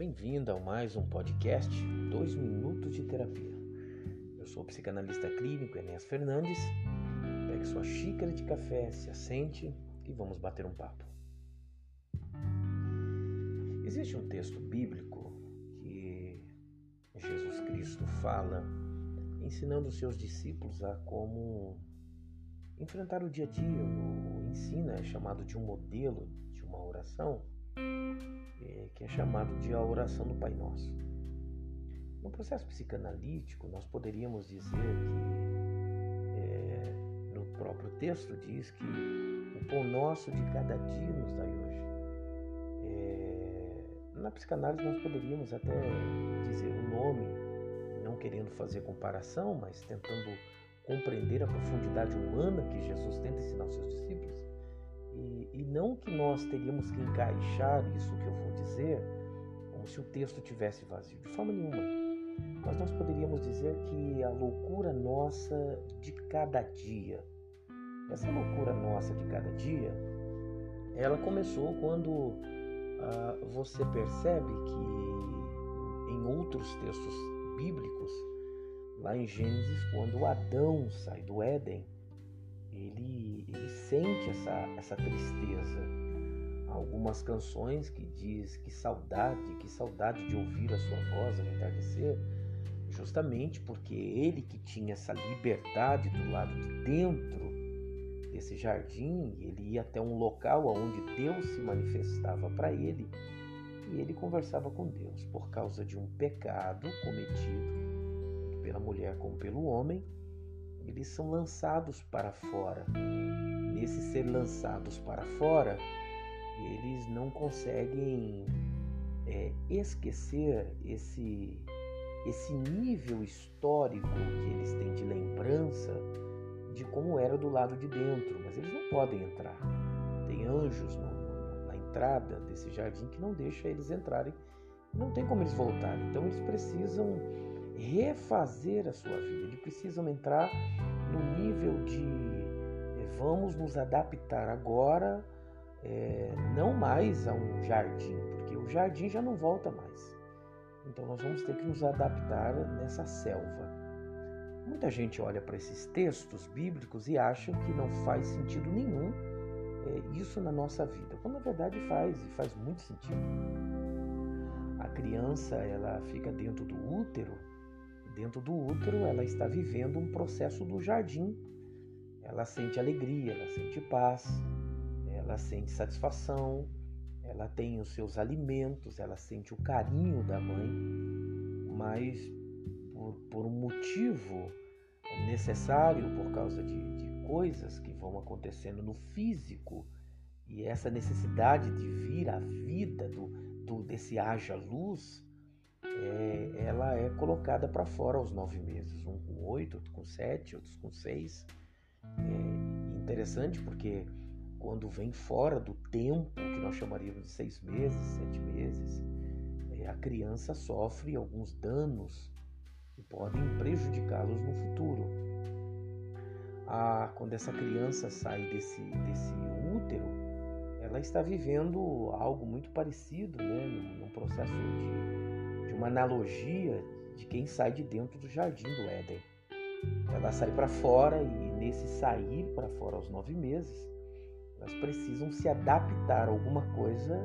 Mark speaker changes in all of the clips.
Speaker 1: bem-vinda a mais um podcast 2 Minutos de Terapia. Eu sou o psicanalista clínico Enéas Fernandes. Pegue sua xícara de café, se assente e vamos bater um papo. Existe um texto bíblico que Jesus Cristo fala ensinando os seus discípulos a como enfrentar o dia a dia. O ensina é chamado de um modelo de uma oração que é chamado de a oração do Pai Nosso. No processo psicanalítico, nós poderíamos dizer que é, no próprio texto diz que o pão nosso de cada dia nos dai hoje. É, na psicanálise nós poderíamos até dizer o nome, não querendo fazer comparação, mas tentando compreender a profundidade humana que Jesus tenta ensinar aos seus discípulos. E, não que nós teríamos que encaixar isso que eu vou dizer como se o texto tivesse vazio, de forma nenhuma. Mas nós poderíamos dizer que a loucura nossa de cada dia, essa loucura nossa de cada dia, ela começou quando ah, você percebe que em outros textos bíblicos, lá em Gênesis, quando Adão sai do Éden, ele, ele sente essa, essa tristeza. Algumas canções que diz que saudade, que saudade de ouvir a sua voz ao entardecer, justamente porque ele que tinha essa liberdade do lado de dentro desse jardim, ele ia até um local onde Deus se manifestava para ele e ele conversava com Deus por causa de um pecado cometido pela mulher como pelo homem eles são lançados para fora. Nesse ser lançados para fora, eles não conseguem é, esquecer esse, esse nível histórico que eles têm de lembrança de como era do lado de dentro, mas eles não podem entrar. Tem anjos no, na entrada desse jardim que não deixa eles entrarem não tem como eles voltarem. Então eles precisam refazer a sua vida, eles precisam entrar no nível de eh, vamos nos adaptar agora, é, não mais a um jardim, porque o jardim já não volta mais. Então nós vamos ter que nos adaptar nessa selva. Muita gente olha para esses textos bíblicos e acha que não faz sentido nenhum é, isso na nossa vida, quando na verdade faz e faz muito sentido. A criança ela fica dentro do útero Dentro do útero, ela está vivendo um processo do jardim. Ela sente alegria, ela sente paz, ela sente satisfação, ela tem os seus alimentos, ela sente o carinho da mãe, mas por, por um motivo necessário, por causa de, de coisas que vão acontecendo no físico, e essa necessidade de vir à vida do, do desse haja luz, é, ela é colocada para fora aos nove meses, um com oito, outro com sete, outros com seis. É interessante porque quando vem fora do tempo que nós chamaríamos de seis meses, sete meses, é, a criança sofre alguns danos que podem prejudicá-los no futuro. Quando essa criança sai desse, desse útero, ela está vivendo algo muito parecido, né, num, num processo de uma analogia de quem sai de dentro do jardim do Éden. Ela sai para fora e nesse sair para fora aos nove meses, elas precisam se adaptar a alguma coisa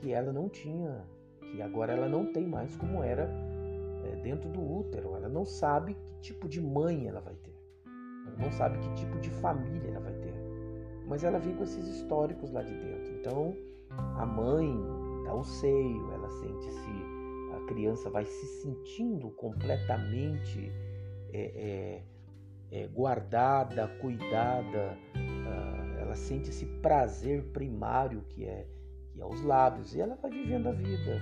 Speaker 1: que ela não tinha, que agora ela não tem mais como era é, dentro do útero. Ela não sabe que tipo de mãe ela vai ter. Ela não sabe que tipo de família ela vai ter. Mas ela vem com esses históricos lá de dentro. Então, a mãe dá o seio, ela sente-se criança vai se sentindo completamente é, é, é, guardada, cuidada, uh, ela sente esse prazer primário que é, que é os lábios e ela vai vivendo a vida.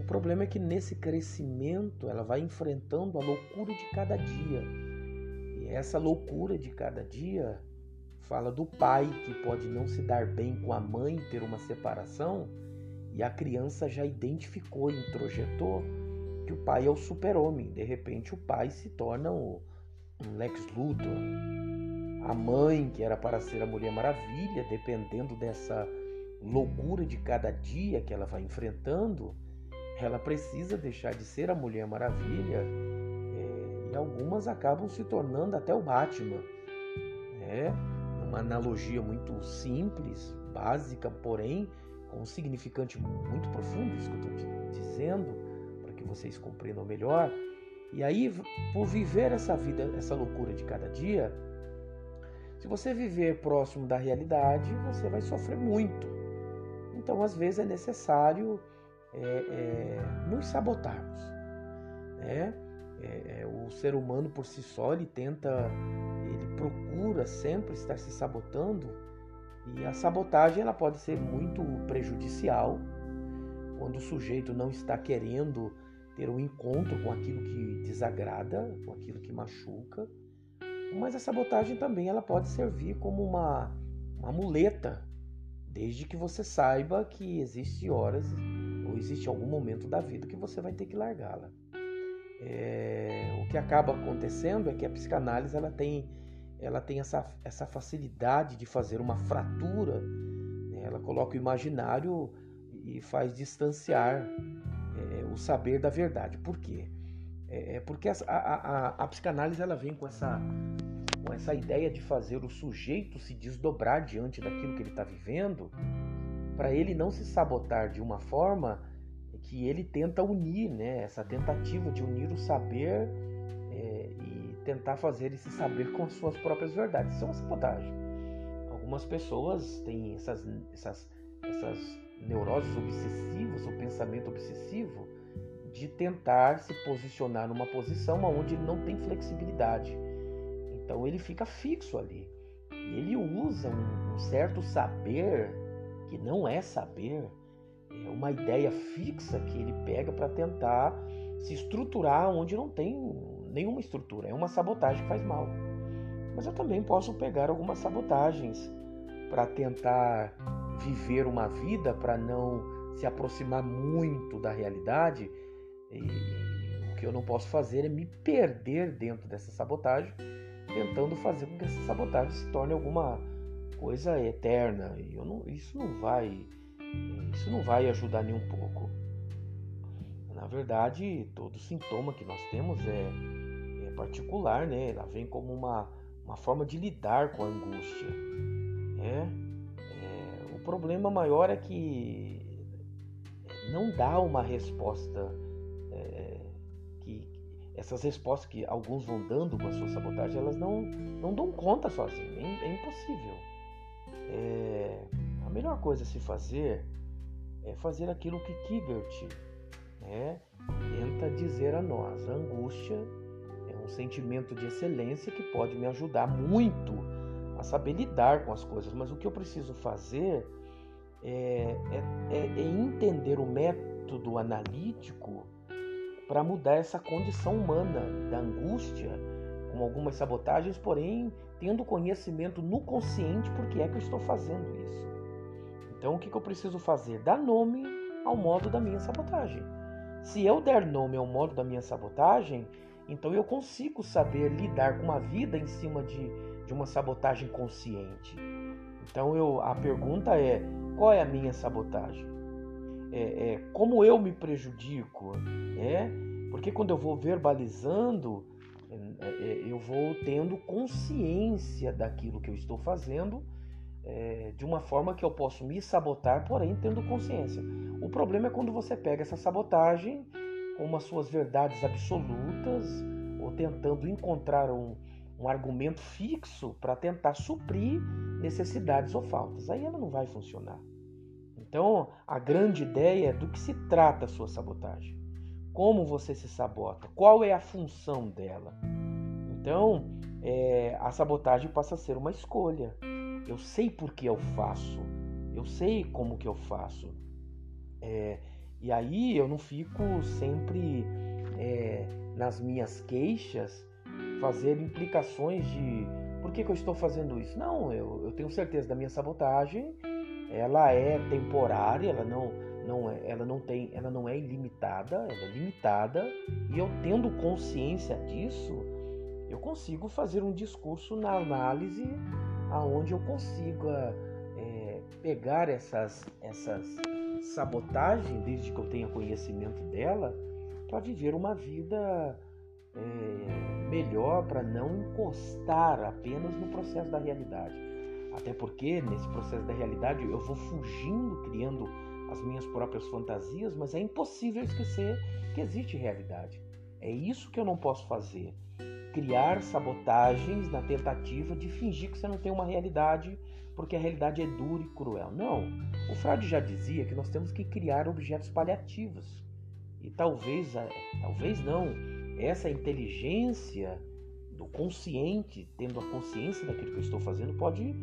Speaker 1: O problema é que nesse crescimento ela vai enfrentando a loucura de cada dia. E essa loucura de cada dia fala do pai que pode não se dar bem com a mãe, ter uma separação e a criança já identificou introjetou que o pai é o super-homem. De repente, o pai se torna um Lex Luthor. A mãe, que era para ser a Mulher Maravilha, dependendo dessa loucura de cada dia que ela vai enfrentando, ela precisa deixar de ser a Mulher Maravilha é, e algumas acabam se tornando até o Batman. É uma analogia muito simples, básica, porém com um significante muito profundo, isso que eu estou dizendo, para que vocês compreendam melhor. E aí, por viver essa vida, essa loucura de cada dia, se você viver próximo da realidade, você vai sofrer muito. Então, às vezes, é necessário é, é, nos sabotarmos. Né? É, é, o ser humano por si só ele tenta, ele procura sempre estar se sabotando e a sabotagem ela pode ser muito prejudicial quando o sujeito não está querendo ter um encontro com aquilo que desagrada, com aquilo que machuca. Mas a sabotagem também ela pode servir como uma, uma muleta, desde que você saiba que existe horas ou existe algum momento da vida que você vai ter que largá-la. É, o que acaba acontecendo é que a psicanálise ela tem, ela tem essa, essa facilidade de fazer uma fratura, né? ela coloca o imaginário e faz distanciar é, o saber da verdade. Por quê? É, é porque a, a, a, psicanálise ela vem com essa, com essa ideia de fazer o sujeito se desdobrar diante daquilo que ele está vivendo, para ele não se sabotar de uma forma que ele tenta unir, né? essa tentativa de unir o saber é, tentar fazer esse saber com as suas próprias verdades. Isso é uma sabotagem. Algumas pessoas têm essas, essas, essas neuroses obsessivas, o pensamento obsessivo, de tentar se posicionar numa posição onde ele não tem flexibilidade. Então ele fica fixo ali. Ele usa um, um certo saber que não é saber, é uma ideia fixa que ele pega para tentar se estruturar onde não tem nenhuma estrutura. É uma sabotagem que faz mal. Mas eu também posso pegar algumas sabotagens para tentar viver uma vida, para não se aproximar muito da realidade. E o que eu não posso fazer é me perder dentro dessa sabotagem, tentando fazer com que essa sabotagem se torne alguma coisa eterna. E não, isso não vai isso não vai ajudar nem um pouco. Na verdade, todo sintoma que nós temos é particular, né? Ela vem como uma, uma forma de lidar com a angústia. É, é, o problema maior é que não dá uma resposta é, que essas respostas que alguns vão dando com a sua sabotagem, elas não, não dão conta sozinhas, é, é impossível. É, a melhor coisa a se fazer é fazer aquilo que Kigert né, tenta dizer a nós. A angústia um sentimento de excelência que pode me ajudar muito a saber lidar com as coisas, mas o que eu preciso fazer é, é, é, é entender o método analítico para mudar essa condição humana da angústia, com algumas sabotagens, porém tendo conhecimento no consciente porque é que eu estou fazendo isso. Então o que, que eu preciso fazer? Dar nome ao modo da minha sabotagem. Se eu der nome ao modo da minha sabotagem, então eu consigo saber lidar com uma vida em cima de, de uma sabotagem consciente. Então eu, a pergunta é: qual é a minha sabotagem? É, é, como eu me prejudico? É, porque quando eu vou verbalizando, é, é, eu vou tendo consciência daquilo que eu estou fazendo é, de uma forma que eu posso me sabotar, porém tendo consciência. O problema é quando você pega essa sabotagem com as suas verdades absolutas ou tentando encontrar um, um argumento fixo para tentar suprir necessidades ou faltas. Aí ela não vai funcionar. Então, a grande ideia é do que se trata a sua sabotagem. Como você se sabota? Qual é a função dela? Então, é, a sabotagem passa a ser uma escolha. Eu sei por que eu faço. Eu sei como que eu faço. É, e aí eu não fico sempre é, nas minhas queixas fazer implicações de por que, que eu estou fazendo isso. Não, eu, eu, tenho certeza da minha sabotagem. Ela é temporária, ela não, não é, ela não tem, ela não é ilimitada, ela é limitada. E eu tendo consciência disso, eu consigo fazer um discurso na análise aonde eu consiga é, pegar essas, essas sabotagens, desde que eu tenha conhecimento dela, para viver uma vida é, melhor, para não encostar apenas no processo da realidade. Até porque nesse processo da realidade eu vou fugindo, criando as minhas próprias fantasias, mas é impossível esquecer que existe realidade. É isso que eu não posso fazer. Criar sabotagens na tentativa de fingir que você não tem uma realidade, porque a realidade é dura e cruel. Não. O Freud já dizia que nós temos que criar objetos paliativos. E talvez, talvez não, essa inteligência do consciente, tendo a consciência daquilo que eu estou fazendo, pode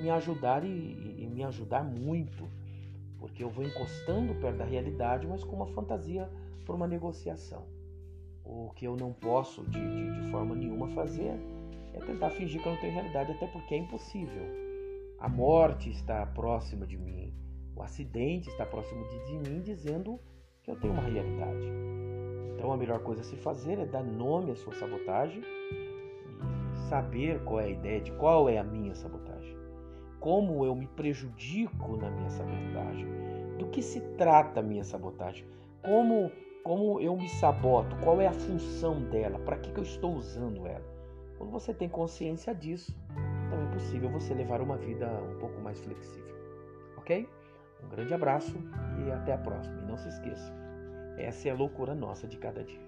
Speaker 1: me ajudar e, e me ajudar muito porque eu vou encostando perto da realidade, mas com uma fantasia por uma negociação. O que eu não posso de, de, de, forma nenhuma fazer é tentar fingir que eu não tenho realidade, até porque é impossível. A morte está próxima de mim, o acidente está próximo de, mim, dizendo que eu tenho uma realidade. Então a melhor coisa a se fazer é dar nome à sua sabotagem e saber qual é a ideia de qual é a minha sabotagem. Como eu me prejudico na minha sabotagem, do que se trata a minha sabotagem, como, como eu me saboto, qual é a função dela, para que, que eu estou usando ela. Quando você tem consciência disso, possível você levar uma vida um pouco mais flexível. Ok? Um grande abraço e até a próxima. E não se esqueça, essa é a loucura nossa de cada dia.